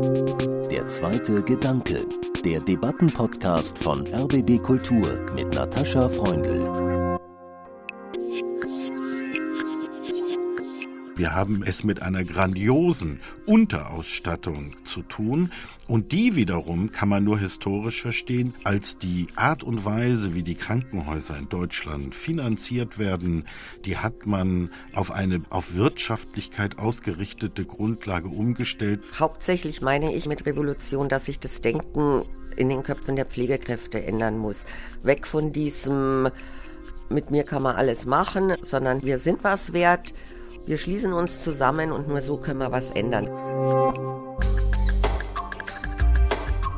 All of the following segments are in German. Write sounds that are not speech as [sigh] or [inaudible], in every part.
Der zweite Gedanke, der Debattenpodcast von RBB Kultur mit Natascha Freundl. Wir haben es mit einer grandiosen Unterausstattung zu tun und die wiederum kann man nur historisch verstehen als die Art und Weise, wie die Krankenhäuser in Deutschland finanziert werden, die hat man auf eine auf Wirtschaftlichkeit ausgerichtete Grundlage umgestellt. Hauptsächlich meine ich mit Revolution, dass sich das Denken in den Köpfen der Pflegekräfte ändern muss. Weg von diesem mit mir kann man alles machen, sondern wir sind was wert wir schließen uns zusammen und nur so können wir was ändern.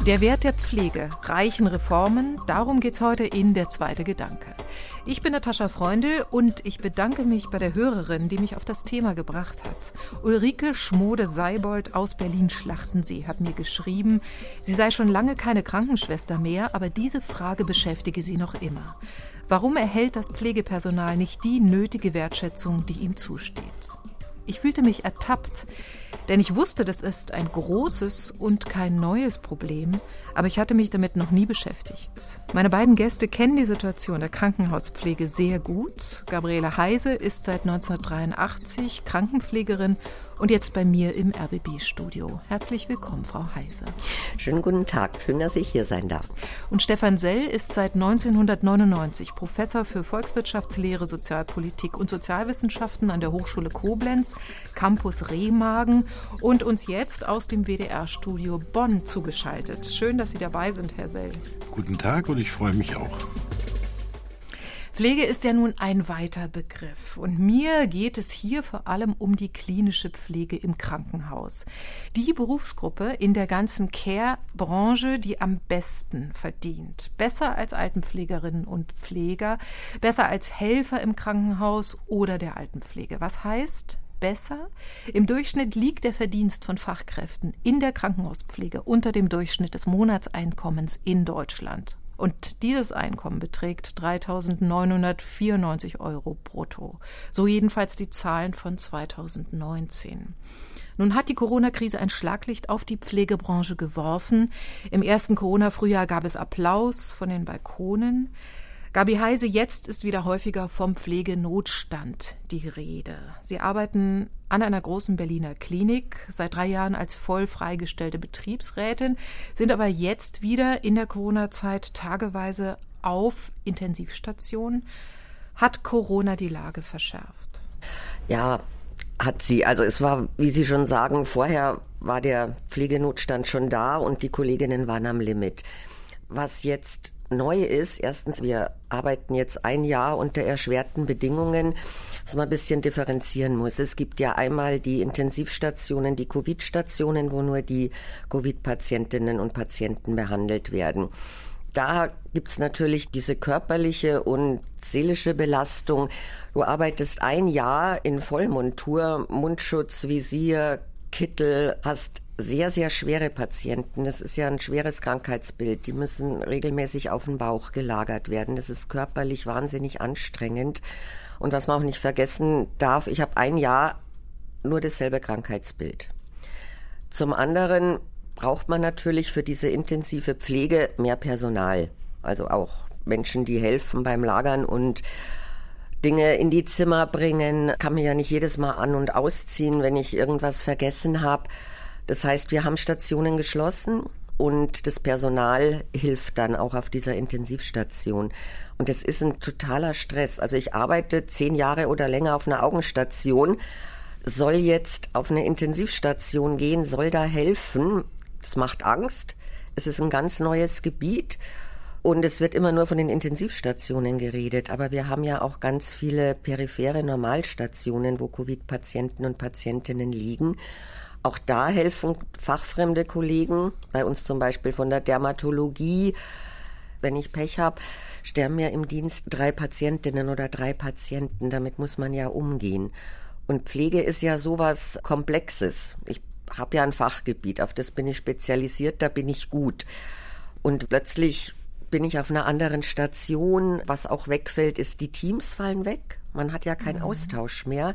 Der Wert der Pflege, reichen Reformen, darum geht es heute in Der zweite Gedanke. Ich bin Natascha Freundl und ich bedanke mich bei der Hörerin, die mich auf das Thema gebracht hat. Ulrike Schmode-Seibold aus Berlin-Schlachtensee hat mir geschrieben, sie sei schon lange keine Krankenschwester mehr, aber diese Frage beschäftige sie noch immer. Warum erhält das Pflegepersonal nicht die nötige Wertschätzung, die ihm zusteht? Ich fühlte mich ertappt, denn ich wusste, das ist ein großes und kein neues Problem, aber ich hatte mich damit noch nie beschäftigt. Meine beiden Gäste kennen die Situation der Krankenhauspflege sehr gut. Gabriele Heise ist seit 1983 Krankenpflegerin und jetzt bei mir im RBB-Studio. Herzlich willkommen, Frau Heise. Schönen guten Tag, schön, dass ich hier sein darf. Und Stefan Sell ist seit 1999 Professor für Volkswirtschaftslehre, Sozialpolitik und Sozialwissenschaften an der Hochschule Koblenz, Campus Remagen und uns jetzt aus dem WDR-Studio Bonn zugeschaltet. Schön, dass Sie dabei sind, Herr Sell. Guten Tag und ich freue mich auch. Pflege ist ja nun ein weiter Begriff und mir geht es hier vor allem um die klinische Pflege im Krankenhaus. Die Berufsgruppe in der ganzen Care-Branche, die am besten verdient. Besser als Altenpflegerinnen und Pfleger, besser als Helfer im Krankenhaus oder der Altenpflege. Was heißt, besser. Im Durchschnitt liegt der Verdienst von Fachkräften in der Krankenhauspflege unter dem Durchschnitt des Monatseinkommens in Deutschland. Und dieses Einkommen beträgt 3.994 Euro brutto. So jedenfalls die Zahlen von 2019. Nun hat die Corona-Krise ein Schlaglicht auf die Pflegebranche geworfen. Im ersten Corona-Frühjahr gab es Applaus von den Balkonen. Gabi Heise, jetzt ist wieder häufiger vom Pflegenotstand die Rede. Sie arbeiten an einer großen Berliner Klinik, seit drei Jahren als voll freigestellte Betriebsrätin, sind aber jetzt wieder in der Corona-Zeit tageweise auf Intensivstationen. Hat Corona die Lage verschärft? Ja, hat sie. Also es war, wie Sie schon sagen, vorher war der Pflegenotstand schon da und die Kolleginnen waren am Limit. Was jetzt neu ist, erstens, wir arbeiten jetzt ein Jahr unter erschwerten Bedingungen, was man ein bisschen differenzieren muss. Es gibt ja einmal die Intensivstationen, die Covid-Stationen, wo nur die Covid-Patientinnen und Patienten behandelt werden. Da gibt's natürlich diese körperliche und seelische Belastung. Du arbeitest ein Jahr in Vollmontur, Mundschutz, Visier, Kittel, hast sehr, sehr schwere Patienten. Das ist ja ein schweres Krankheitsbild. Die müssen regelmäßig auf den Bauch gelagert werden. Das ist körperlich wahnsinnig anstrengend. Und was man auch nicht vergessen darf, ich habe ein Jahr nur dasselbe Krankheitsbild. Zum anderen braucht man natürlich für diese intensive Pflege mehr Personal. Also auch Menschen, die helfen beim Lagern und Dinge in die Zimmer bringen. Kann mir ja nicht jedes Mal an und ausziehen, wenn ich irgendwas vergessen habe. Das heißt, wir haben Stationen geschlossen und das Personal hilft dann auch auf dieser Intensivstation. Und es ist ein totaler Stress. Also ich arbeite zehn Jahre oder länger auf einer Augenstation, soll jetzt auf eine Intensivstation gehen, soll da helfen. Das macht Angst. Es ist ein ganz neues Gebiet. Und es wird immer nur von den Intensivstationen geredet, aber wir haben ja auch ganz viele periphere Normalstationen, wo Covid-Patienten und Patientinnen liegen. Auch da helfen fachfremde Kollegen, bei uns zum Beispiel von der Dermatologie. Wenn ich Pech habe, sterben ja im Dienst drei Patientinnen oder drei Patienten. Damit muss man ja umgehen. Und Pflege ist ja sowas Komplexes. Ich habe ja ein Fachgebiet, auf das bin ich spezialisiert, da bin ich gut. Und plötzlich bin ich auf einer anderen Station. Was auch wegfällt, ist, die Teams fallen weg. Man hat ja keinen mhm. Austausch mehr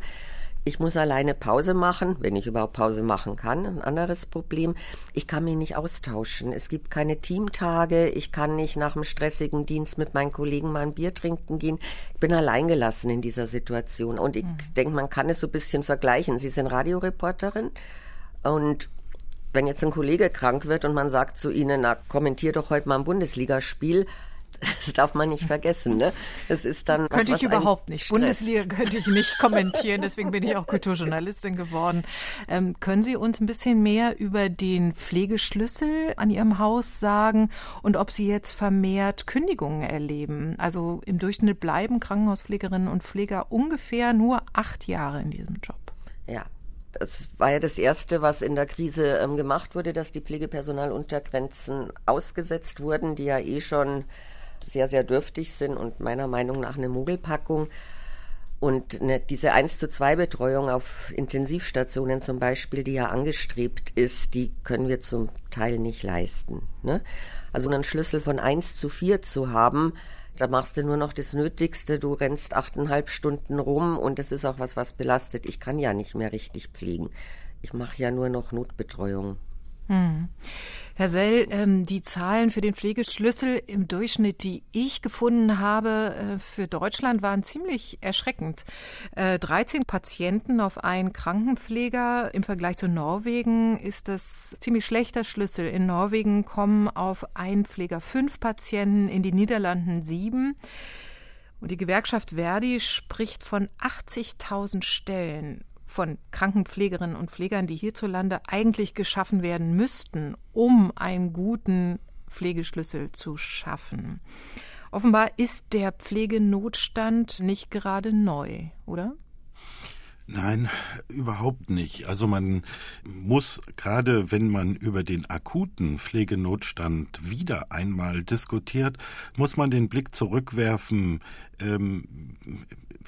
Ich muss alleine Pause machen, wenn ich überhaupt Pause machen kann. Ein anderes Problem, ich kann mich nicht austauschen. Es gibt keine Teamtage, ich kann nicht nach einem stressigen Dienst mit meinen Kollegen mal ein Bier trinken gehen. Ich bin alleingelassen in dieser Situation. Und ich mhm. denke, man kann es so ein bisschen vergleichen. Sie sind Radioreporterin und wenn jetzt ein Kollege krank wird und man sagt zu ihnen, na, kommentier doch heute mal ein Bundesligaspiel, [laughs] das darf man nicht vergessen, ne? Es ist dann könnte was, ich überhaupt nicht. Stresst. Bundesliga könnte ich nicht kommentieren, deswegen bin ich auch Kulturjournalistin geworden. Ähm, können Sie uns ein bisschen mehr über den Pflegeschlüssel an Ihrem Haus sagen und ob Sie jetzt vermehrt Kündigungen erleben? Also im Durchschnitt bleiben Krankenhauspflegerinnen und Pfleger ungefähr nur acht Jahre in diesem Job. Ja, es war ja das Erste, was in der Krise ähm, gemacht wurde, dass die Pflegepersonaluntergrenzen ausgesetzt wurden, die ja eh schon sehr, sehr dürftig sind und meiner Meinung nach eine Mogelpackung. Und ne, diese 1 zu 2 Betreuung auf Intensivstationen zum Beispiel, die ja angestrebt ist, die können wir zum Teil nicht leisten. Ne? Also einen Schlüssel von 1 zu 4 zu haben, da machst du nur noch das Nötigste, du rennst achteinhalb Stunden rum und das ist auch was, was belastet. Ich kann ja nicht mehr richtig pflegen. Ich mache ja nur noch Notbetreuung. Hm. Herr Sell, ähm, die Zahlen für den Pflegeschlüssel im Durchschnitt, die ich gefunden habe äh, für Deutschland, waren ziemlich erschreckend. Äh, 13 Patienten auf einen Krankenpfleger. Im Vergleich zu Norwegen ist das ziemlich schlechter Schlüssel. In Norwegen kommen auf einen Pfleger fünf Patienten, in den Niederlanden sieben. Und die Gewerkschaft Verdi spricht von 80.000 Stellen von Krankenpflegerinnen und Pflegern, die hierzulande eigentlich geschaffen werden müssten, um einen guten Pflegeschlüssel zu schaffen. Offenbar ist der Pflegenotstand nicht gerade neu, oder? Nein, überhaupt nicht. Also man muss gerade, wenn man über den akuten Pflegenotstand wieder einmal diskutiert, muss man den Blick zurückwerfen. Ähm,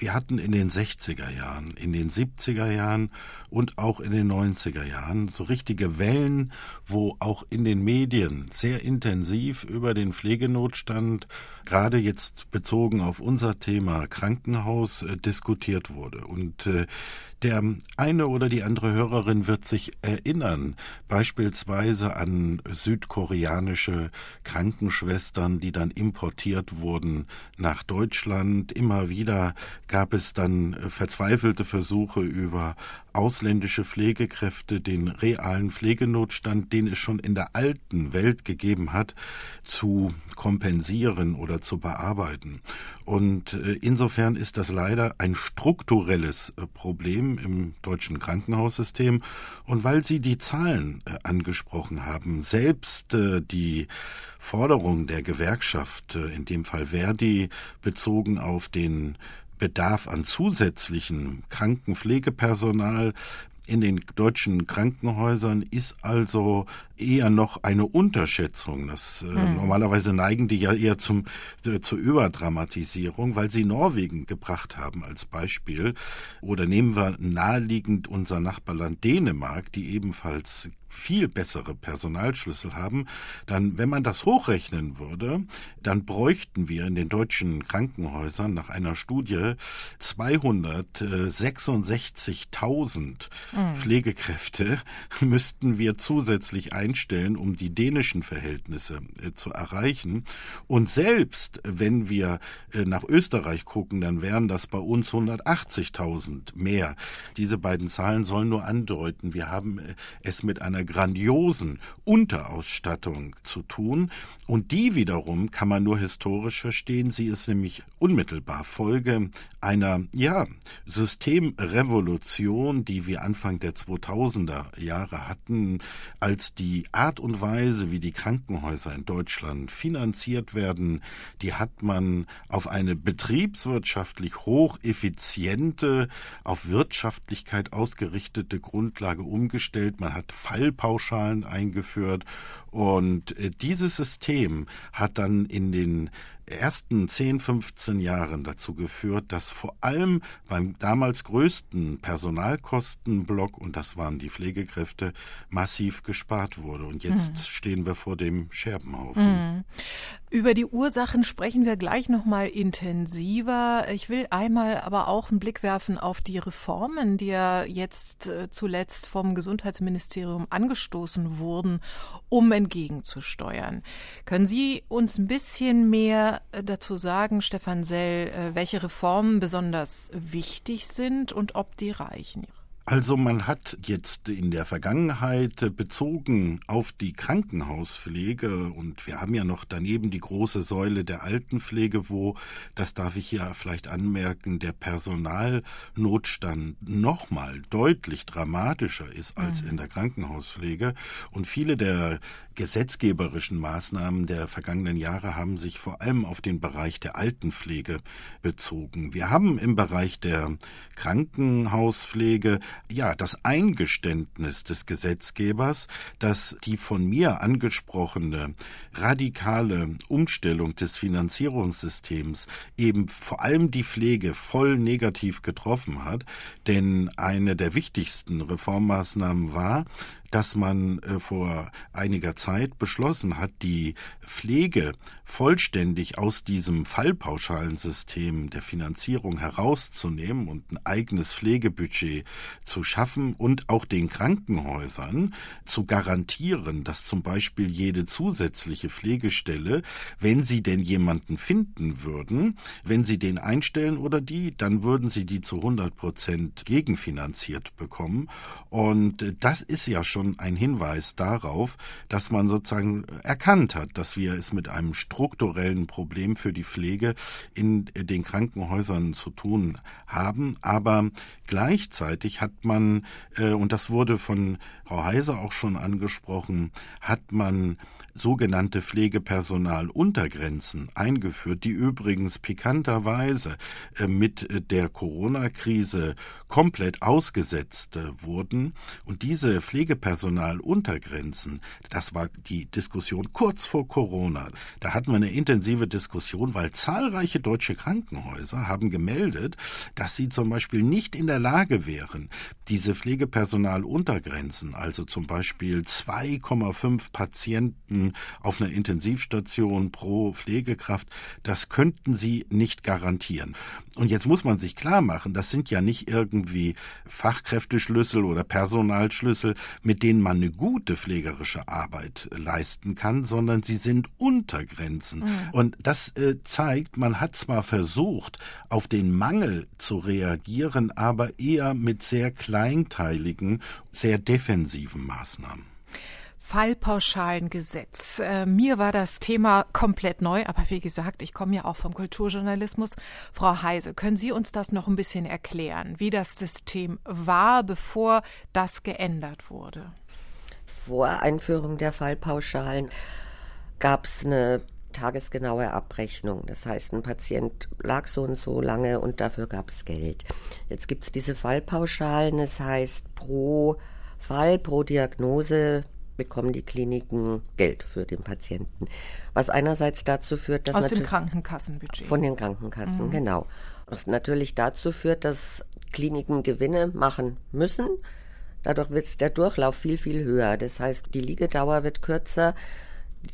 wir hatten in den 60er Jahren, in den 70er Jahren und auch in den 90er Jahren so richtige Wellen, wo auch in den Medien sehr intensiv über den Pflegenotstand, gerade jetzt bezogen auf unser Thema Krankenhaus, äh, diskutiert wurde. Und äh, der eine oder die andere Hörerin wird sich erinnern, beispielsweise an südkoreanische Krankenschwestern, die dann importiert wurden nach Deutschland. Immer wieder gab es dann verzweifelte Versuche über ausländische Pflegekräfte den realen Pflegenotstand, den es schon in der alten Welt gegeben hat, zu kompensieren oder zu bearbeiten. Und äh, insofern ist das leider ein strukturelles äh, Im deutschen Krankenhaussystem. Und weil Sie die Zahlen äh, angesprochen haben, selbst die Forderung der Gewerkschaft, in dem Fall Verdi, bezogen auf den Bedarf an zusätzlichem Krankenpflegepersonal in den deutschen Krankenhäusern ist also eher noch eine Unterschätzung. Das, äh, hm. Normalerweise neigen die ja eher zum, äh, zur Überdramatisierung, weil sie Norwegen gebracht haben als Beispiel. Oder nehmen wir naheliegend unser Nachbarland Dänemark, die ebenfalls viel bessere Personalschlüssel haben, dann, wenn man das hochrechnen würde, dann bräuchten wir in den deutschen Krankenhäusern nach einer Studie 266.000 mhm. Pflegekräfte [laughs] müssten wir zusätzlich einstellen, um die dänischen Verhältnisse äh, zu erreichen. Und selbst wenn wir äh, nach Österreich gucken, dann wären das bei uns 180.000 mehr. Diese beiden Zahlen sollen nur andeuten, wir haben äh, es mit einer einer grandiosen Unterausstattung zu tun. Und die wiederum kann man nur historisch verstehen. Sie ist nämlich unmittelbar Folge einer, ja, Systemrevolution, die wir Anfang der 2000er Jahre hatten, als die Art und Weise, wie die Krankenhäuser in Deutschland finanziert werden, die hat man auf eine betriebswirtschaftlich hocheffiziente, auf Wirtschaftlichkeit ausgerichtete Grundlage umgestellt. Man hat Fall Fallpauschalen eingeführt und äh, dieses System hat dann in den ersten 10, 15 Jahren dazu geführt, dass vor allem beim damals größten Personalkostenblock, und das waren die Pflegekräfte, massiv gespart wurde. Und jetzt mhm. stehen wir vor dem Scherbenhaufen. Mhm. Über die Ursachen sprechen wir gleich noch mal intensiver. Ich will einmal aber auch einen Blick werfen auf die Reformen, die ja jetzt äh, zuletzt vom Gesundheitsministerium angestoßen wurden, um entgegenzusteuern. Können Sie uns ein bisschen mehr äh, dazu sagen, Stefan Sell, äh, welche Reformen besonders wichtig sind und ob die reichen? Also man hat jetzt in der Vergangenheit bezogen auf die Krankenhauspflege und wir haben ja noch daneben die große Säule der Altenpflege, wo, das darf ich hier vielleicht anmerken, der Personalnotstand nochmal deutlich dramatischer ist als mhm. in der Krankenhauspflege und viele der gesetzgeberischen Maßnahmen der vergangenen Jahre haben sich vor allem auf den Bereich der Altenpflege bezogen. Wir haben im Bereich der Krankenhauspflege ja das Eingeständnis des Gesetzgebers, dass die von mir angesprochene radikale Umstellung des Finanzierungssystems eben vor allem die Pflege voll negativ getroffen hat, denn eine der wichtigsten Reformmaßnahmen war, dass man äh, vor einiger Zeit beschlossen hat, die Pflege vollständig aus diesem Fallpauschalensystem der Finanzierung herauszunehmen und ein eigenes Pflegebudget zu schaffen und auch den Krankenhäusern zu garantieren, dass zum Beispiel jede zusätzliche Pflegestelle, wenn sie denn jemanden finden würden, wenn sie den einstellen oder die, dann würden sie die zu 100 Prozent gegenfinanziert bekommen. Und äh, das ist ja schon schon ein Hinweis darauf, dass man sozusagen erkannt hat, dass wir es mit einem strukturellen Problem für die Pflege in den Krankenhäusern zu tun haben. Aber gleichzeitig hat man, äh, und das wurde von Frau Heiser auch schon angesprochen, hat man sogenannte Pflegepersonaluntergrenzen eingeführt, die übrigens pikanterweise äh, mit der Corona-Krise komplett ausgesetzt äh, wurden. Und diese Pflegepersonaluntergrenzen, das war die Diskussion kurz vor Corona. Da hatten wir eine intensive Diskussion, weil zahlreiche deutsche Krankenhäuser haben gemeldet, dass sie zum Beispiel nicht in der Lage wären, diese Pflegepersonaluntergrenzen, also zum Beispiel 2,5 Patienten auf einer Intensivstation pro Pflegekraft, das könnten sie nicht garantieren. Und jetzt muss man sich klar machen, das sind ja nicht irgendwie Fachkräfteschlüssel oder Personalschlüssel, mit denen man eine gute pflegerische Arbeit leisten kann, sondern sie sind Untergrenzen. Mhm. Und das äh, zeigt, man hat zwar versucht, auf den Mangel zu reagieren, aber eher mit sehr kleinteiligen, sehr defensiven Maßnahmen. Fallpauschalengesetz. Äh, mir war das Thema komplett neu, aber wie gesagt, ich komme ja auch vom Kulturjournalismus. Frau Heise, können Sie uns das noch ein bisschen erklären, wie das System war, bevor das geändert wurde? Vor Einführung der Fallpauschalen gab es eine tagesgenaue Abrechnung. Das heißt, ein Patient lag so und so lange und dafür gab es Geld. Jetzt gibt es diese Fallpauschalen, das heißt pro Fall, pro Diagnose bekommen die Kliniken Geld für den Patienten. Was einerseits dazu führt, dass. Aus dem Krankenkassenbudget. Von den Krankenkassen, mhm. genau. Was natürlich dazu führt, dass Kliniken Gewinne machen müssen. Dadurch wird der Durchlauf viel, viel höher. Das heißt, die Liegedauer wird kürzer.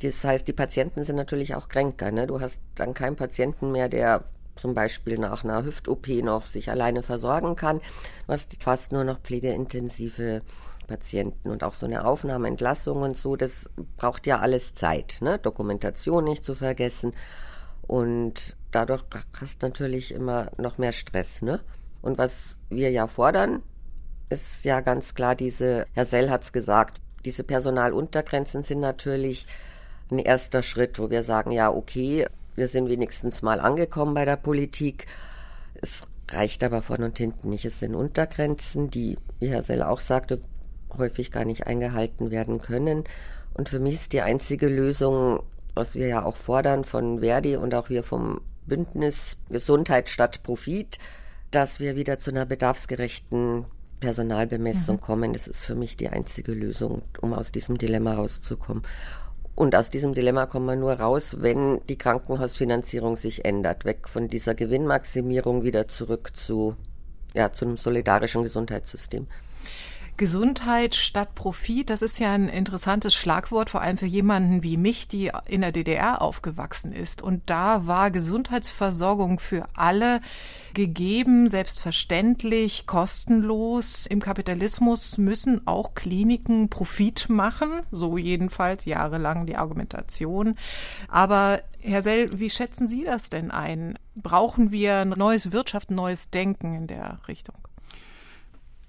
Das heißt, die Patienten sind natürlich auch kränker. Ne? Du hast dann keinen Patienten mehr, der zum Beispiel nach einer Hüft-OP noch sich alleine versorgen kann. Du hast fast nur noch pflegeintensive Patienten und auch so eine Aufnahme, Entlassung und so, das braucht ja alles Zeit, ne? Dokumentation nicht zu vergessen. Und dadurch hast du natürlich immer noch mehr Stress, ne? Und was wir ja fordern, ist ja ganz klar diese, Herr Sell hat's gesagt, diese Personaluntergrenzen sind natürlich ein erster Schritt, wo wir sagen, ja, okay, wir sind wenigstens mal angekommen bei der Politik. Es reicht aber vorn und hinten nicht. Es sind Untergrenzen, die, wie Herr Sell auch sagte, häufig gar nicht eingehalten werden können. Und für mich ist die einzige Lösung, was wir ja auch fordern von Verdi und auch wir vom Bündnis Gesundheit statt Profit, dass wir wieder zu einer bedarfsgerechten Personalbemessung mhm. kommen. Das ist für mich die einzige Lösung, um aus diesem Dilemma rauszukommen. Und aus diesem Dilemma kommen wir nur raus, wenn die Krankenhausfinanzierung sich ändert, weg von dieser Gewinnmaximierung wieder zurück zu, ja, zu einem solidarischen Gesundheitssystem. Gesundheit statt Profit, das ist ja ein interessantes Schlagwort, vor allem für jemanden wie mich, die in der DDR aufgewachsen ist. Und da war Gesundheitsversorgung für alle gegeben, selbstverständlich, kostenlos. Im Kapitalismus müssen auch Kliniken Profit machen, so jedenfalls jahrelang die Argumentation. Aber Herr Sell, wie schätzen Sie das denn ein? Brauchen wir ein neues Wirtschaft, ein neues Denken in der Richtung?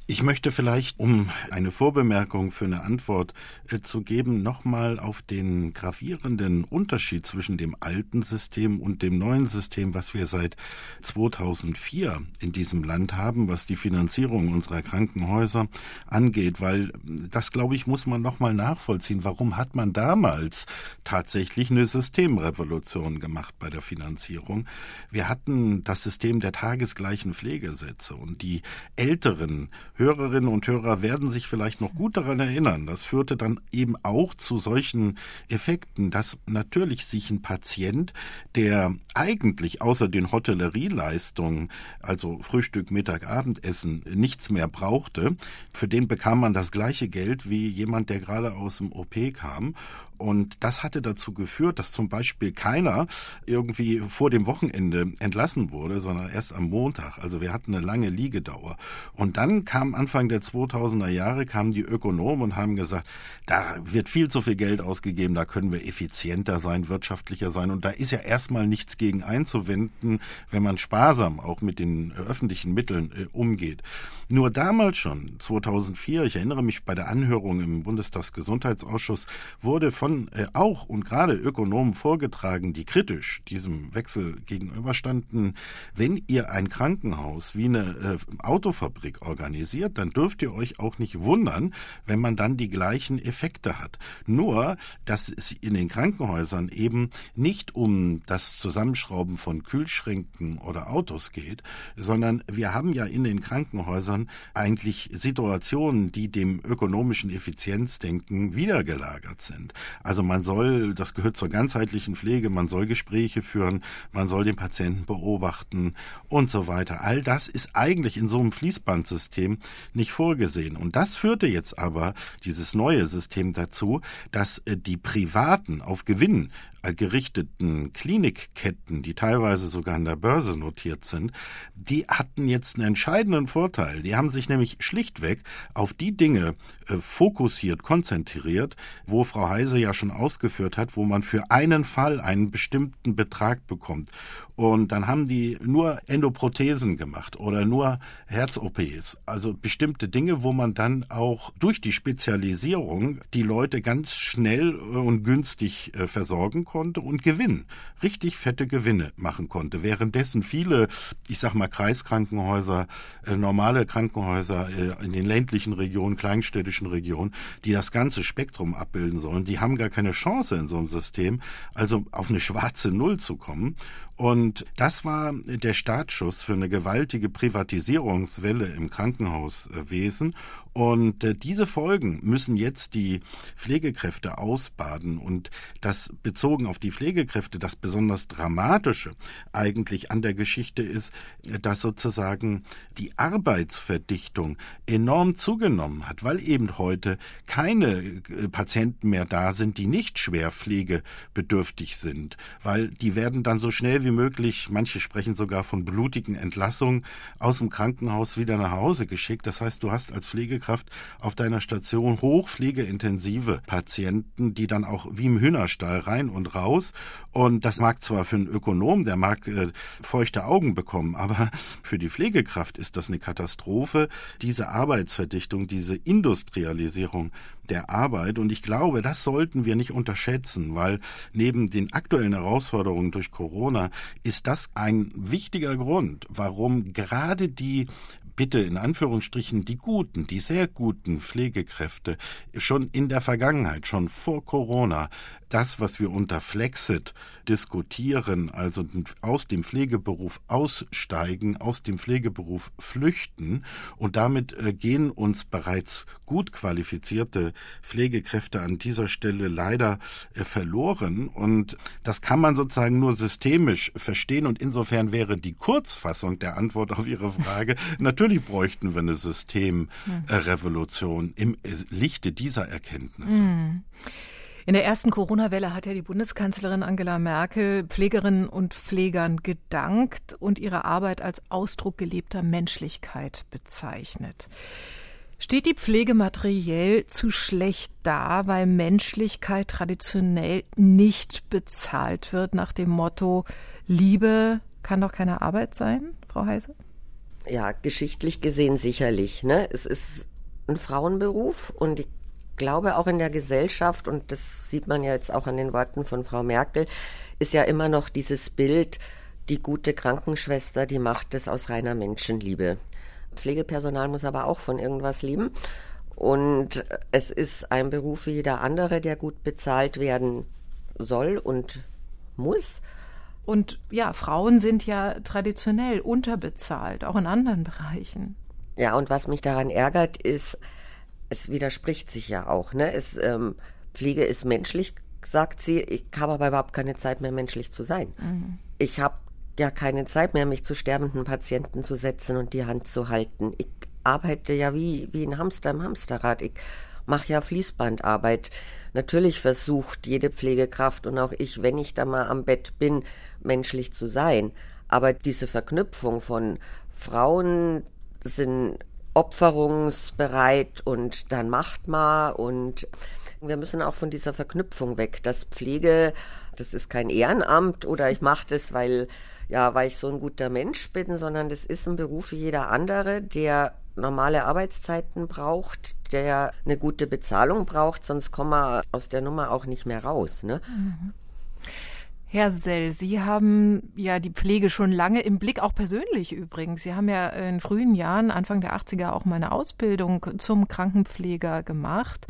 Ich möchte vielleicht, um eine Vorbemerkung für eine Antwort äh, zu geben, nochmal auf den gravierenden Unterschied zwischen dem alten System und dem neuen System, was wir seit 2004 in diesem Land haben, was die Finanzierung unserer Krankenhäuser angeht, weil das, glaube ich, muss man nochmal nachvollziehen. Warum hat man damals tatsächlich eine Systemrevolution gemacht bei der Finanzierung? Wir hatten das System der tagesgleichen Pflegesätze und die älteren Hörerinnen und Hörer werden sich vielleicht noch gut daran erinnern. Das führte dann eben auch zu solchen Effekten, dass natürlich sich ein Patient, der eigentlich außer den Hotellerieleistungen, also Frühstück, Mittag, Abendessen, nichts mehr brauchte, für den bekam man das gleiche Geld wie jemand, der gerade aus dem OP kam. Und das hatte dazu geführt, dass zum Beispiel keiner irgendwie vor dem Wochenende entlassen wurde, sondern erst am Montag. Also wir hatten eine lange Liegedauer. Und dann kam Anfang der 2000er Jahre kamen die Ökonomen und haben gesagt, da wird viel zu viel Geld ausgegeben, da können wir effizienter sein, wirtschaftlicher sein. Und da ist ja erstmal nichts gegen einzuwenden, wenn man sparsam auch mit den öffentlichen Mitteln äh, umgeht. Nur damals schon, 2004, ich erinnere mich bei der Anhörung im Bundestagsgesundheitsausschuss, wurde von äh, auch und gerade Ökonomen vorgetragen, die kritisch diesem Wechsel gegenüberstanden, wenn ihr ein Krankenhaus wie eine äh, Autofabrik organisiert, dann dürft ihr euch auch nicht wundern, wenn man dann die gleichen Effekte hat. Nur, dass es in den Krankenhäusern eben nicht um das Zusammenschrauben von Kühlschränken oder Autos geht, sondern wir haben ja in den Krankenhäusern eigentlich Situationen, die dem ökonomischen Effizienzdenken wiedergelagert sind. Also man soll, das gehört zur ganzheitlichen Pflege, man soll Gespräche führen, man soll den Patienten beobachten und so weiter. All das ist eigentlich in so einem Fließbandsystem nicht vorgesehen. Und das führte jetzt aber, dieses neue System dazu, dass äh, die Privaten auf Gewinn gerichteten Klinikketten, die teilweise sogar an der Börse notiert sind, die hatten jetzt einen entscheidenden Vorteil. Die haben sich nämlich schlichtweg auf die Dinge äh, fokussiert, konzentriert, wo Frau Heise ja schon ausgeführt hat, wo man für einen Fall einen bestimmten Betrag bekommt. Und dann haben die nur Endoprothesen gemacht oder nur Herz-OPs. Also bestimmte Dinge, wo man dann auch durch die Spezialisierung die Leute ganz schnell und günstig äh, versorgen konnte und gewinnen. Richtig fette Gewinne machen konnte. Währenddessen viele, ich sag mal, Kreiskrankenhäuser, äh, normale Krankenhäuser äh, in den ländlichen Regionen, kleinstädtischen Regionen, die das ganze Spektrum abbilden sollen, die haben gar keine Chance in so einem System, also auf eine schwarze Null zu kommen. Und das war der Startschuss für eine gewaltige Privatisierungswelle im Krankenhauswesen. Und äh, diese Folgen müssen jetzt die Pflegekräfte ausbaden. Und das bezogen auf die Pflegekräfte, das besonders Dramatische eigentlich an der Geschichte ist, äh, dass sozusagen die Arbeitsverdichtung enorm zugenommen hat, weil eben heute keine äh, Patienten mehr da sind, die nicht schwer pflegebedürftig sind, weil die werden dann so schnell wie möglich, manche sprechen sogar von blutigen Entlassungen, aus dem Krankenhaus wieder nach Hause geschickt. Das heißt, du hast als Pflegekraft Pflegekraft auf deiner Station hochpflegeintensive Patienten, die dann auch wie im Hühnerstall rein und raus. Und das mag zwar für einen Ökonom, der mag äh, feuchte Augen bekommen, aber [laughs] für die Pflegekraft ist das eine Katastrophe. Diese Arbeitsverdichtung, diese Industrialisierung der Arbeit. Und ich glaube, das sollten wir nicht unterschätzen, weil neben den aktuellen Herausforderungen durch Corona ist das ein wichtiger Grund, warum gerade die bitte in Anführungsstrichen die guten, die sehr guten Pflegekräfte schon in der Vergangenheit, schon vor Corona, das, was wir unter Flexit diskutieren, also aus dem Pflegeberuf aussteigen, aus dem Pflegeberuf flüchten und damit äh, gehen uns bereits gut qualifizierte Pflegekräfte an dieser Stelle leider äh, verloren und das kann man sozusagen nur systemisch verstehen und insofern wäre die Kurzfassung der Antwort auf Ihre Frage, [laughs] natürlich bräuchten wir eine Systemrevolution im Lichte dieser Erkenntnisse. Mhm. In der ersten Corona-Welle hat ja die Bundeskanzlerin Angela Merkel Pflegerinnen und Pflegern gedankt und ihre Arbeit als Ausdruck gelebter Menschlichkeit bezeichnet. Steht die Pflege materiell zu schlecht da, weil Menschlichkeit traditionell nicht bezahlt wird nach dem Motto Liebe kann doch keine Arbeit sein, Frau Heise? Ja, geschichtlich gesehen sicherlich. Ne? Es ist ein Frauenberuf und ich glaube auch in der Gesellschaft, und das sieht man ja jetzt auch an den Worten von Frau Merkel, ist ja immer noch dieses Bild, die gute Krankenschwester, die macht es aus reiner Menschenliebe. Pflegepersonal muss aber auch von irgendwas lieben. Und es ist ein Beruf wie jeder andere, der gut bezahlt werden soll und muss. Und ja, Frauen sind ja traditionell unterbezahlt, auch in anderen Bereichen. Ja, und was mich daran ärgert, ist, es widerspricht sich ja auch. Ne? Es, ähm, Pflege ist menschlich, sagt sie. Ich habe aber überhaupt keine Zeit mehr, menschlich zu sein. Mhm. Ich habe ja keine Zeit mehr, mich zu sterbenden Patienten zu setzen und die Hand zu halten. Ich arbeite ja wie, wie ein Hamster im Hamsterrad. Ich mache ja Fließbandarbeit. Natürlich versucht jede Pflegekraft und auch ich, wenn ich da mal am Bett bin, menschlich zu sein. Aber diese Verknüpfung von Frauen sind opferungsbereit und dann macht mal und wir müssen auch von dieser Verknüpfung weg, dass Pflege, das ist kein Ehrenamt oder ich mache das, weil ja, weil ich so ein guter Mensch bin, sondern das ist ein Beruf wie jeder andere, der normale Arbeitszeiten braucht, der eine gute Bezahlung braucht, sonst kommen wir aus der Nummer auch nicht mehr raus. Ne? Mhm. Herr Sell, Sie haben ja die Pflege schon lange im Blick, auch persönlich übrigens. Sie haben ja in frühen Jahren, Anfang der 80er, auch meine Ausbildung zum Krankenpfleger gemacht.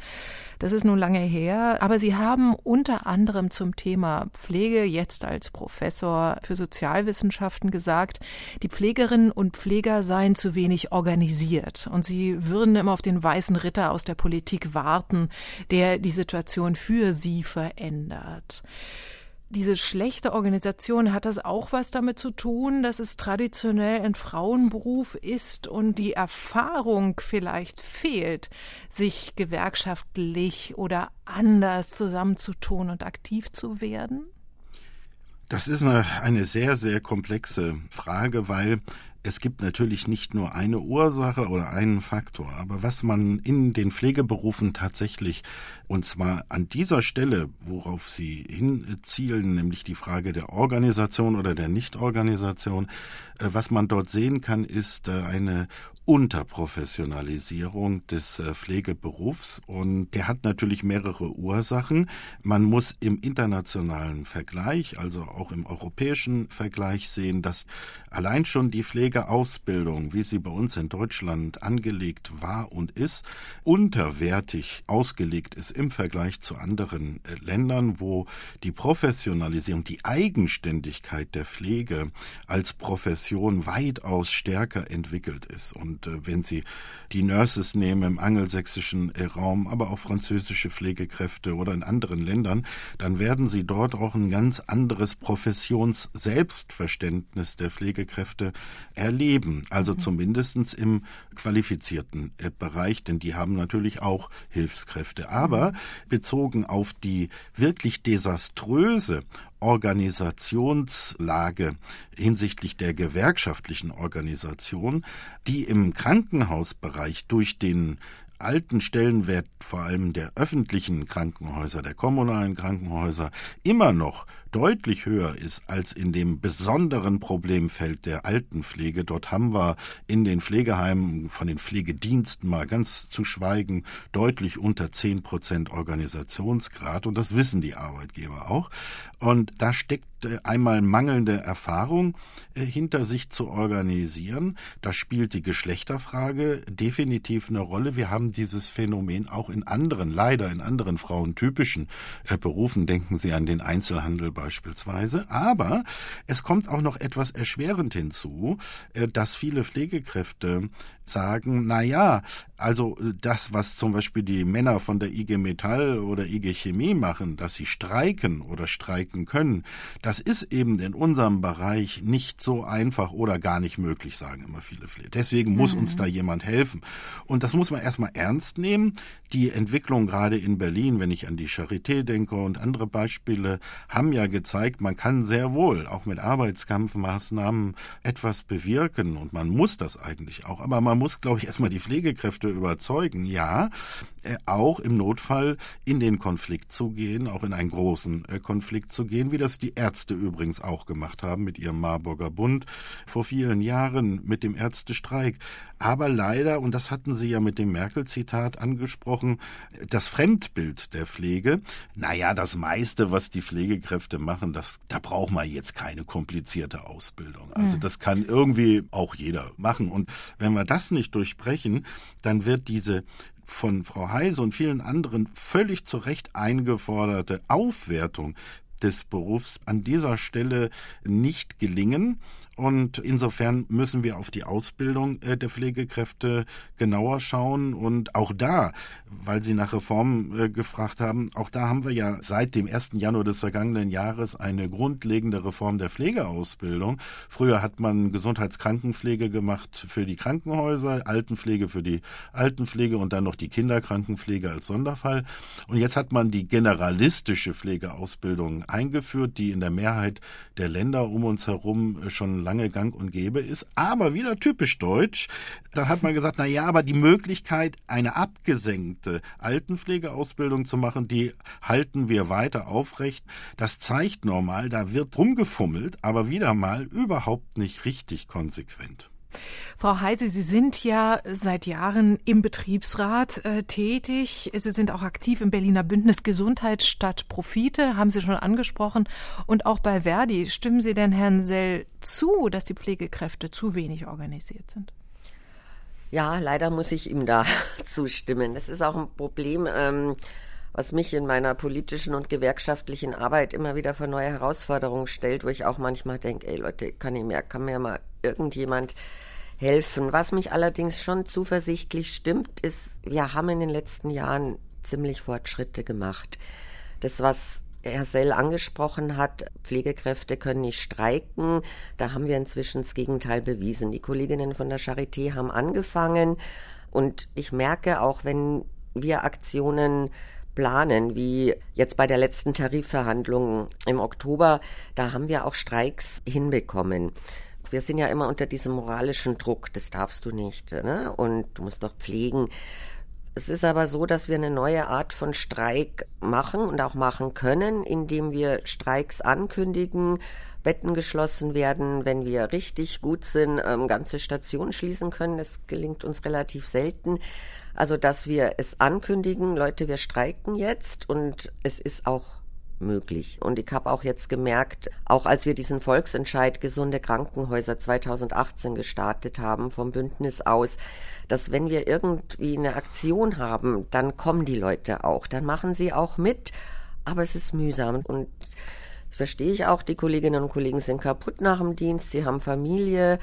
Das ist nun lange her. Aber Sie haben unter anderem zum Thema Pflege jetzt als Professor für Sozialwissenschaften gesagt, die Pflegerinnen und Pfleger seien zu wenig organisiert. Und Sie würden immer auf den weißen Ritter aus der Politik warten, der die Situation für Sie verändert diese schlechte Organisation, hat das auch was damit zu tun, dass es traditionell ein Frauenberuf ist und die Erfahrung vielleicht fehlt, sich gewerkschaftlich oder anders zusammenzutun und aktiv zu werden? Das ist eine, eine sehr, sehr komplexe Frage, weil es gibt natürlich nicht nur eine Ursache oder einen Faktor, aber was man in den Pflegeberufen tatsächlich, und zwar an dieser Stelle, worauf Sie hinzielen, nämlich die Frage der Organisation oder der Nichtorganisation, äh, was man dort sehen kann, ist äh, eine Unterprofessionalisierung des äh, Pflegeberufs und der hat natürlich mehrere Ursachen. Man muss im internationalen Vergleich, also auch im europäischen Vergleich sehen, dass allein schon die Pflegeausbildung, wie sie bei uns in Deutschland angelegt war und ist, unterwertig ausgelegt ist im Vergleich zu anderen äh, Ländern, wo die Professionalisierung, die Eigenständigkeit der Pflege als Profession weitaus stärker entwickelt ist und und äh, wenn Sie die Nurses nehmen im angelsächsischen äh, Raum, aber auch französische Pflegekräfte oder in anderen Ländern, dann werden Sie dort auch ein ganz anderes Professions-Selbstverständnis der Pflegekräfte erleben. Also mhm. zumindestens im qualifizierten äh, Bereich, denn die haben natürlich auch Hilfskräfte. Aber mhm. bezogen auf die wirklich desaströse Organisationslage hinsichtlich der gewerkschaftlichen Organisation, die im Krankenhausbereich durch den alten Stellenwert vor allem der öffentlichen Krankenhäuser, der kommunalen Krankenhäuser immer noch deutlich höher ist als in dem besonderen Problemfeld der Altenpflege. Dort haben wir in den Pflegeheimen von den Pflegediensten mal ganz zu schweigen deutlich unter zehn Prozent Organisationsgrad und das wissen die Arbeitgeber auch. Und da steckt äh, einmal mangelnde Erfahrung äh, hinter sich zu organisieren. Da spielt die Geschlechterfrage definitiv eine Rolle. Wir haben dieses Phänomen auch in anderen, leider in anderen frauentypischen äh, Berufen. Denken Sie an den Einzelhandel beispielsweise. Aber es kommt auch noch etwas erschwerend hinzu, dass viele Pflegekräfte sagen, na ja, also das, was zum Beispiel die Männer von der IG Metall oder IG Chemie machen, dass sie streiken oder streiken können, das ist eben in unserem Bereich nicht so einfach oder gar nicht möglich, sagen immer viele Pfleger. Deswegen muss mhm. uns da jemand helfen. Und das muss man erstmal ernst nehmen. Die Entwicklung gerade in Berlin, wenn ich an die Charité denke und andere Beispiele, haben ja gezeigt, man kann sehr wohl auch mit Arbeitskampfmaßnahmen etwas bewirken und man muss das eigentlich auch. Aber man muss, glaube ich, erstmal die Pflegekräfte überzeugen. Ja, äh, auch im Notfall in den Konflikt zu gehen, auch in einen großen äh, Konflikt zu gehen, wie das die Ärzte übrigens auch gemacht haben mit ihrem Marburger Bund vor vielen Jahren mit dem Ärztestreik. Aber leider, und das hatten Sie ja mit dem Merkel-Zitat angesprochen, das Fremdbild der Pflege, naja, das meiste, was die Pflegekräfte machen, das, da braucht man jetzt keine komplizierte Ausbildung. Also das kann irgendwie auch jeder machen. Und wenn wir das nicht durchbrechen, dann wird diese von Frau Heise und vielen anderen völlig zu Recht eingeforderte Aufwertung des Berufs an dieser Stelle nicht gelingen. Und insofern müssen wir auf die Ausbildung äh, der Pflegekräfte genauer schauen. Und auch da, weil Sie nach Reformen äh, gefragt haben, auch da haben wir ja seit dem 1. Januar des vergangenen Jahres eine grundlegende Reform der Pflegeausbildung. Früher hat man Gesundheitskrankenpflege gemacht für die Krankenhäuser, Altenpflege für die Altenpflege und dann noch die Kinderkrankenpflege als Sonderfall. Und jetzt hat man die generalistische Pflegeausbildung eingeführt, die in der Mehrheit der Länder um uns herum schon lange gang und gäbe ist. Aber wieder typisch deutsch. Da hat man gesagt, na ja, aber die Möglichkeit, eine abgesenkte Altenpflegeausbildung zu machen, die halten wir weiter aufrecht. Das zeigt normal, da wird rumgefummelt, aber wieder mal überhaupt nicht richtig konsequent. Frau Heise, Sie sind ja seit Jahren im Betriebsrat äh, tätig. Sie sind auch aktiv im Berliner Bündnis Gesundheit statt Profite, haben Sie schon angesprochen. Und auch bei Verdi. Stimmen Sie denn Herrn Sell zu, dass die Pflegekräfte zu wenig organisiert sind? Ja, leider muss ich ihm da [laughs] zustimmen. Das ist auch ein Problem. Ähm was mich in meiner politischen und gewerkschaftlichen Arbeit immer wieder vor neue Herausforderungen stellt, wo ich auch manchmal denke, ey Leute, kann ich mehr, kann mir mal irgendjemand helfen. Was mich allerdings schon zuversichtlich stimmt, ist, wir haben in den letzten Jahren ziemlich Fortschritte gemacht. Das, was Herr Sell angesprochen hat, Pflegekräfte können nicht streiken. Da haben wir inzwischen das Gegenteil bewiesen. Die Kolleginnen von der Charité haben angefangen und ich merke auch, wenn wir Aktionen planen, wie jetzt bei der letzten Tarifverhandlung im Oktober, da haben wir auch Streiks hinbekommen. Wir sind ja immer unter diesem moralischen Druck, das darfst du nicht, ne? und du musst doch pflegen. Es ist aber so, dass wir eine neue Art von Streik machen und auch machen können, indem wir Streiks ankündigen, Betten geschlossen werden, wenn wir richtig gut sind, ähm, ganze Stationen schließen können. Das gelingt uns relativ selten. Also, dass wir es ankündigen, Leute, wir streiken jetzt und es ist auch möglich. Und ich habe auch jetzt gemerkt, auch als wir diesen Volksentscheid gesunde Krankenhäuser 2018 gestartet haben vom Bündnis aus, dass wenn wir irgendwie eine Aktion haben, dann kommen die Leute auch, dann machen sie auch mit, aber es ist mühsam und das verstehe ich auch, die Kolleginnen und Kollegen sind kaputt nach dem Dienst, sie haben Familie,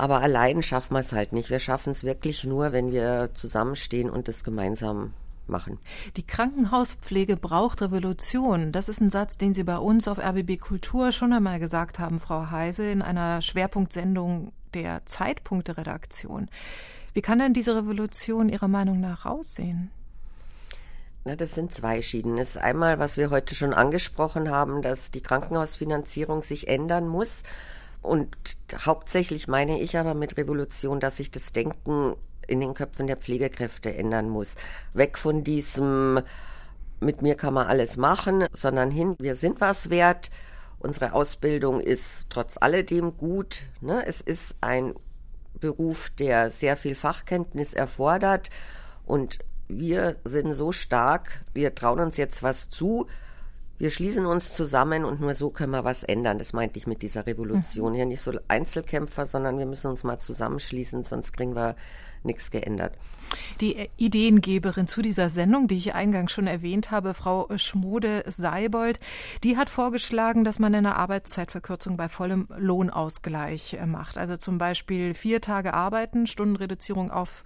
aber allein schaffen wir es halt nicht. Wir schaffen es wirklich nur, wenn wir zusammenstehen und das gemeinsam machen. Die Krankenhauspflege braucht Revolution. Das ist ein Satz, den Sie bei uns auf RBB Kultur schon einmal gesagt haben, Frau Heise, in einer Schwerpunktsendung der Zeitpunkte-Redaktion. Wie kann denn diese Revolution Ihrer Meinung nach aussehen? Na, das sind zwei Schiedenes. Einmal, was wir heute schon angesprochen haben, dass die Krankenhausfinanzierung sich ändern muss. Und hauptsächlich meine ich aber mit Revolution, dass sich das Denken in den Köpfen der Pflegekräfte ändern muss. Weg von diesem, mit mir kann man alles machen, sondern hin, wir sind was wert. Unsere Ausbildung ist trotz alledem gut. Ne? Es ist ein Beruf, der sehr viel Fachkenntnis erfordert und wir sind so stark, wir trauen uns jetzt was zu, wir schließen uns zusammen und nur so können wir was ändern. Das meinte ich mit dieser Revolution. Mhm. Hier nicht so Einzelkämpfer, sondern wir müssen uns mal zusammenschließen, sonst kriegen wir nichts geändert. Die Ideengeberin zu dieser Sendung, die ich eingangs schon erwähnt habe, Frau Schmode-Seibold, die hat vorgeschlagen, dass man eine Arbeitszeitverkürzung bei vollem Lohnausgleich äh, macht. Also zum Beispiel vier Tage arbeiten, Stundenreduzierung auf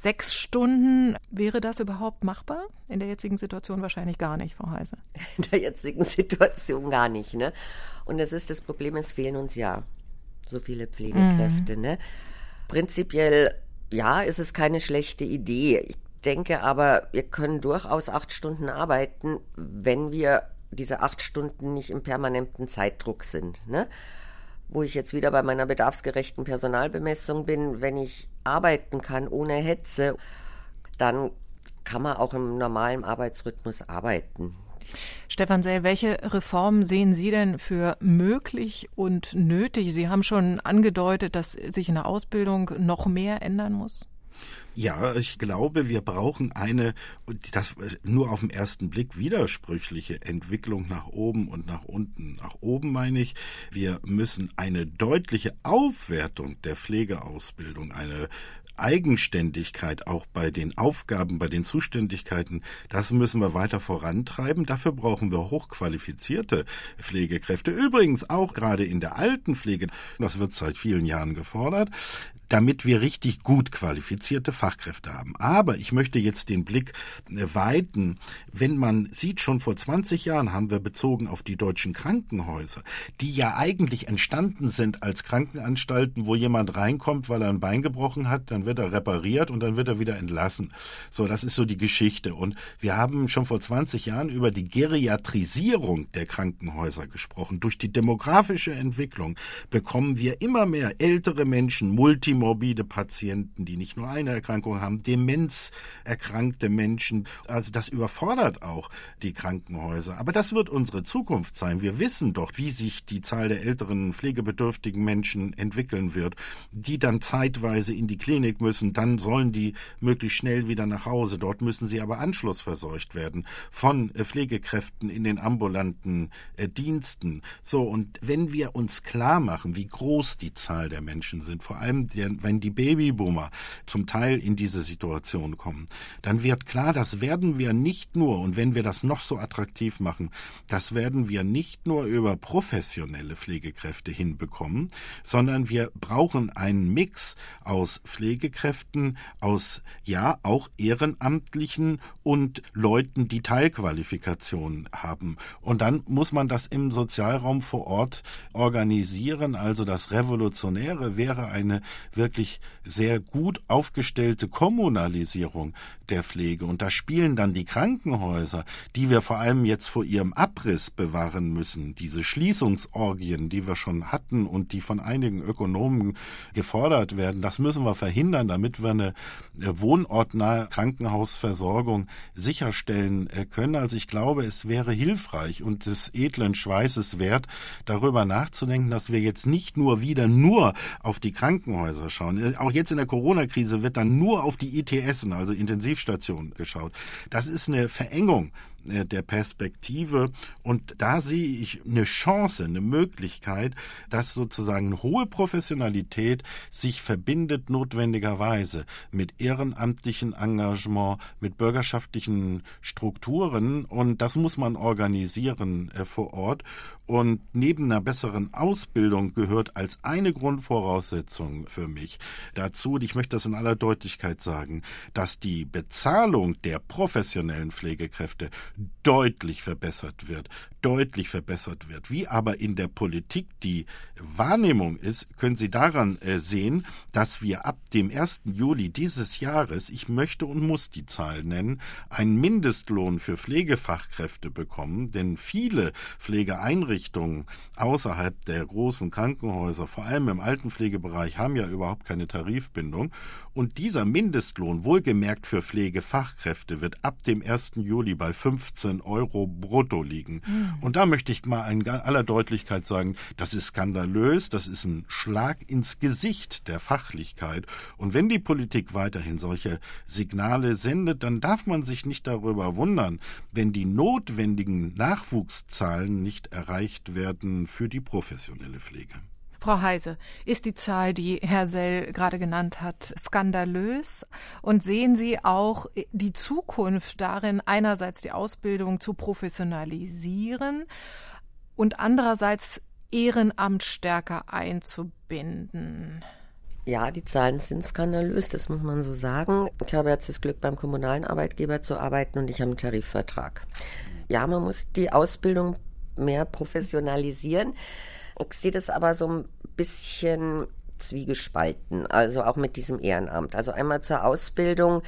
Sechs Stunden, wäre das überhaupt machbar? In der jetzigen Situation wahrscheinlich gar nicht, Frau Heise. [laughs] In der jetzigen Situation gar nicht, ne? Und das ist das Problem, es fehlen uns ja so viele Pflegekräfte, mhm. ne? Prinzipiell, ja, ist es keine schlechte Idee. Ich denke aber, wir können durchaus acht Stunden arbeiten, wenn wir diese acht Stunden nicht im permanenten Zeitdruck sind, ne? Wo ich jetzt wieder bei meiner bedarfsgerechten Personalbemessung bin, wenn ich arbeiten kann ohne Hetze, dann kann man auch im normalen Arbeitsrhythmus arbeiten. Stefan Sell, welche Reformen sehen Sie denn für möglich und nötig? Sie haben schon angedeutet, dass sich in der Ausbildung noch mehr ändern muss. Ja, ich glaube, wir brauchen eine, das nur auf den ersten Blick widersprüchliche Entwicklung nach oben und nach unten. Nach oben meine ich, wir müssen eine deutliche Aufwertung der Pflegeausbildung, eine Eigenständigkeit auch bei den Aufgaben, bei den Zuständigkeiten, das müssen wir weiter vorantreiben. Dafür brauchen wir hochqualifizierte Pflegekräfte. Übrigens auch gerade in der Altenpflege, das wird seit vielen Jahren gefordert damit wir richtig gut qualifizierte Fachkräfte haben. Aber ich möchte jetzt den Blick äh, weiten. Wenn man sieht, schon vor 20 Jahren haben wir bezogen auf die deutschen Krankenhäuser, die ja eigentlich entstanden sind als Krankenanstalten, wo jemand reinkommt, weil er ein Bein gebrochen hat, dann wird er repariert und dann wird er wieder entlassen. So, das ist so die Geschichte. Und wir haben schon vor 20 Jahren über die Geriatrisierung der Krankenhäuser gesprochen. Durch die demografische Entwicklung bekommen wir immer mehr ältere Menschen, Multi morbide Patienten, die nicht nur eine Erkrankung haben, demenzerkrankte Menschen. Also das überfordert auch die Krankenhäuser. Aber das wird unsere Zukunft sein. Wir wissen doch, wie sich die Zahl der älteren pflegebedürftigen Menschen entwickeln wird, die dann zeitweise in die Klinik müssen. Dann sollen die möglichst schnell wieder nach Hause. Dort müssen sie aber anschlussverseucht werden von äh, Pflegekräften in den ambulanten äh, Diensten. So, und wenn wir uns klar machen, wie groß die Zahl der Menschen sind, vor allem der wenn die Babyboomer zum Teil in diese Situation kommen, dann wird klar, das werden wir nicht nur, und wenn wir das noch so attraktiv machen, das werden wir nicht nur über professionelle Pflegekräfte hinbekommen, sondern wir brauchen einen Mix aus Pflegekräften, aus ja auch Ehrenamtlichen und Leuten, die Teilqualifikationen haben. Und dann muss man das im Sozialraum vor Ort organisieren. Also das Revolutionäre wäre eine wirklich sehr gut aufgestellte Kommunalisierung der Pflege. Und da spielen dann die Krankenhäuser, die wir vor allem jetzt vor ihrem Abriss bewahren müssen, diese Schließungsorgien, die wir schon hatten und die von einigen Ökonomen gefordert werden, das müssen wir verhindern, damit wir eine äh, wohnortnahe Krankenhausversorgung sicherstellen äh, können. Also ich glaube, es wäre hilfreich und des edlen Schweißes wert, darüber nachzudenken, dass wir jetzt nicht nur wieder nur auf die Krankenhäuser schauen. Äh, auch jetzt in der Corona-Krise wird dann nur auf die ITS, also Intensiv Intensivstation geschaut. Das ist eine Verengung der Perspektive. Und da sehe ich eine Chance, eine Möglichkeit, dass sozusagen hohe Professionalität sich verbindet notwendigerweise mit ehrenamtlichem Engagement, mit bürgerschaftlichen Strukturen. Und das muss man organisieren äh, vor Ort. Und neben einer besseren Ausbildung gehört als eine Grundvoraussetzung für mich dazu, und ich möchte das in aller Deutlichkeit sagen, dass die Bezahlung der professionellen Pflegekräfte deutlich verbessert wird deutlich verbessert wird. Wie aber in der Politik die Wahrnehmung ist, können Sie daran äh, sehen, dass wir ab dem 1. Juli dieses Jahres, ich möchte und muss die Zahl nennen, einen Mindestlohn für Pflegefachkräfte bekommen, denn viele Pflegeeinrichtungen außerhalb der großen Krankenhäuser, vor allem im Altenpflegebereich, haben ja überhaupt keine Tarifbindung. Und dieser Mindestlohn, wohlgemerkt für Pflegefachkräfte, wird ab dem 1. Juli bei 15 Euro brutto liegen. Mhm. Und da möchte ich mal in aller Deutlichkeit sagen, das ist skandalös, das ist ein Schlag ins Gesicht der Fachlichkeit. Und wenn die Politik weiterhin solche Signale sendet, dann darf man sich nicht darüber wundern, wenn die notwendigen Nachwuchszahlen nicht erreicht werden für die professionelle Pflege. Frau Heise, ist die Zahl, die Herr Sell gerade genannt hat, skandalös? Und sehen Sie auch die Zukunft darin, einerseits die Ausbildung zu professionalisieren und andererseits Ehrenamt stärker einzubinden? Ja, die Zahlen sind skandalös, das muss man so sagen. Ich habe jetzt das Glück, beim kommunalen Arbeitgeber zu arbeiten und ich habe einen Tarifvertrag. Ja, man muss die Ausbildung mehr professionalisieren. Ich sehe das aber so ein bisschen zwiegespalten, also auch mit diesem Ehrenamt. Also einmal zur Ausbildung.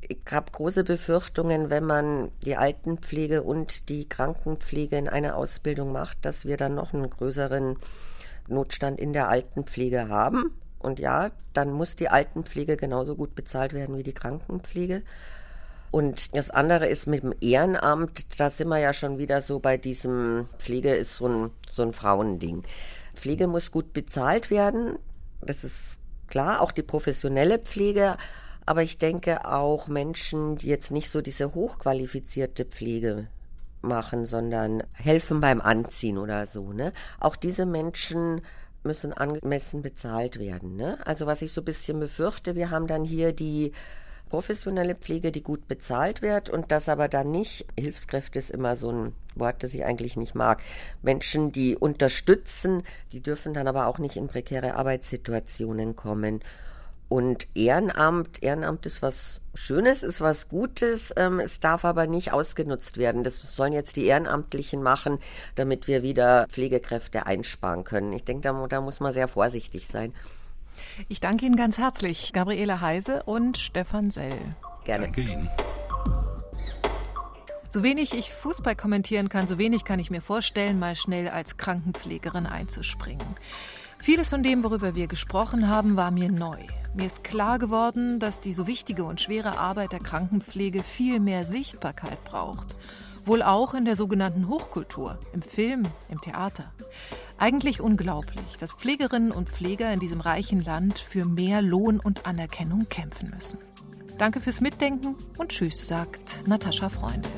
Ich habe große Befürchtungen, wenn man die Altenpflege und die Krankenpflege in einer Ausbildung macht, dass wir dann noch einen größeren Notstand in der Altenpflege haben. Und ja, dann muss die Altenpflege genauso gut bezahlt werden wie die Krankenpflege. Und das andere ist mit dem Ehrenamt, da sind wir ja schon wieder so bei diesem Pflege ist so ein, so ein Frauending. Pflege muss gut bezahlt werden, das ist klar, auch die professionelle Pflege. Aber ich denke auch Menschen, die jetzt nicht so diese hochqualifizierte Pflege machen, sondern helfen beim Anziehen oder so, ne? Auch diese Menschen müssen angemessen bezahlt werden, ne? Also was ich so ein bisschen befürchte, wir haben dann hier die professionelle Pflege, die gut bezahlt wird und das aber dann nicht, Hilfskräfte ist immer so ein Wort, das ich eigentlich nicht mag, Menschen, die unterstützen, die dürfen dann aber auch nicht in prekäre Arbeitssituationen kommen. Und Ehrenamt, Ehrenamt ist was Schönes, ist was Gutes, ähm, es darf aber nicht ausgenutzt werden. Das sollen jetzt die Ehrenamtlichen machen, damit wir wieder Pflegekräfte einsparen können. Ich denke, da, da muss man sehr vorsichtig sein. Ich danke Ihnen ganz herzlich, Gabriele Heise und Stefan Sell. Gerne. Danke Ihnen. So wenig ich Fußball kommentieren kann, so wenig kann ich mir vorstellen, mal schnell als Krankenpflegerin einzuspringen. Vieles von dem, worüber wir gesprochen haben, war mir neu. Mir ist klar geworden, dass die so wichtige und schwere Arbeit der Krankenpflege viel mehr Sichtbarkeit braucht. Wohl auch in der sogenannten Hochkultur, im Film, im Theater. Eigentlich unglaublich, dass Pflegerinnen und Pfleger in diesem reichen Land für mehr Lohn und Anerkennung kämpfen müssen. Danke fürs Mitdenken und Tschüss, sagt Natascha Freunde.